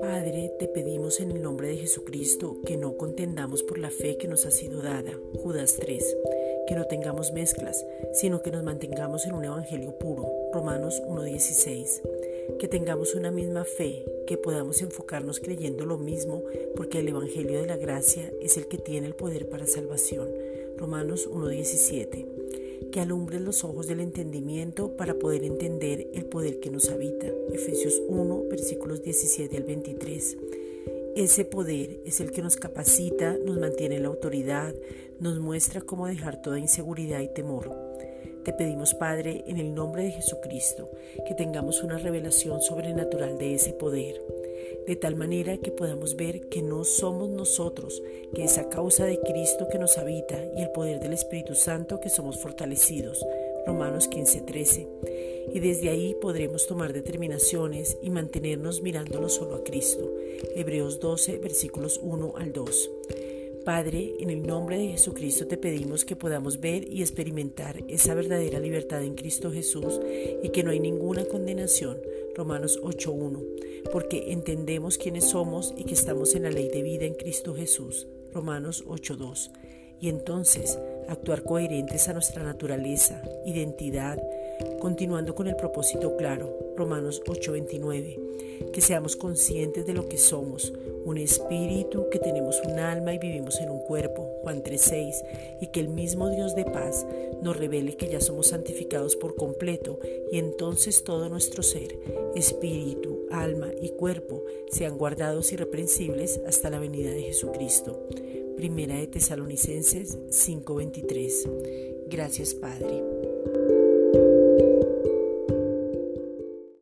Padre, te pedimos en el nombre de Jesucristo que no contendamos por la fe que nos ha sido dada. Judas 3. Que no tengamos mezclas, sino que nos mantengamos en un evangelio puro. Romanos 1.16. Que tengamos una misma fe, que podamos enfocarnos creyendo lo mismo, porque el evangelio de la gracia es el que tiene el poder para salvación. Romanos 1.17 que alumbres los ojos del entendimiento para poder entender el poder que nos habita. Efesios 1, versículos 17 al 23. Ese poder es el que nos capacita, nos mantiene en la autoridad, nos muestra cómo dejar toda inseguridad y temor. Te pedimos, Padre, en el nombre de Jesucristo, que tengamos una revelación sobrenatural de ese poder de tal manera que podamos ver que no somos nosotros, que es a causa de Cristo que nos habita y el poder del Espíritu Santo que somos fortalecidos. Romanos 15:13. Y desde ahí podremos tomar determinaciones y mantenernos mirándolo solo a Cristo. Hebreos 12, versículos 1 al 2. Padre, en el nombre de Jesucristo te pedimos que podamos ver y experimentar esa verdadera libertad en Cristo Jesús y que no hay ninguna condenación. Romanos 8.1 porque entendemos quiénes somos y que estamos en la ley de vida en Cristo Jesús. Romanos 8.2. Y entonces actuar coherentes a nuestra naturaleza, identidad, continuando con el propósito claro. Romanos 8:29. Que seamos conscientes de lo que somos, un espíritu, que tenemos un alma y vivimos en un cuerpo. Juan 3:6. Y que el mismo Dios de paz nos revele que ya somos santificados por completo y entonces todo nuestro ser, espíritu, alma y cuerpo sean guardados irreprensibles hasta la venida de Jesucristo. Primera de Tesalonicenses 5:23. Gracias Padre.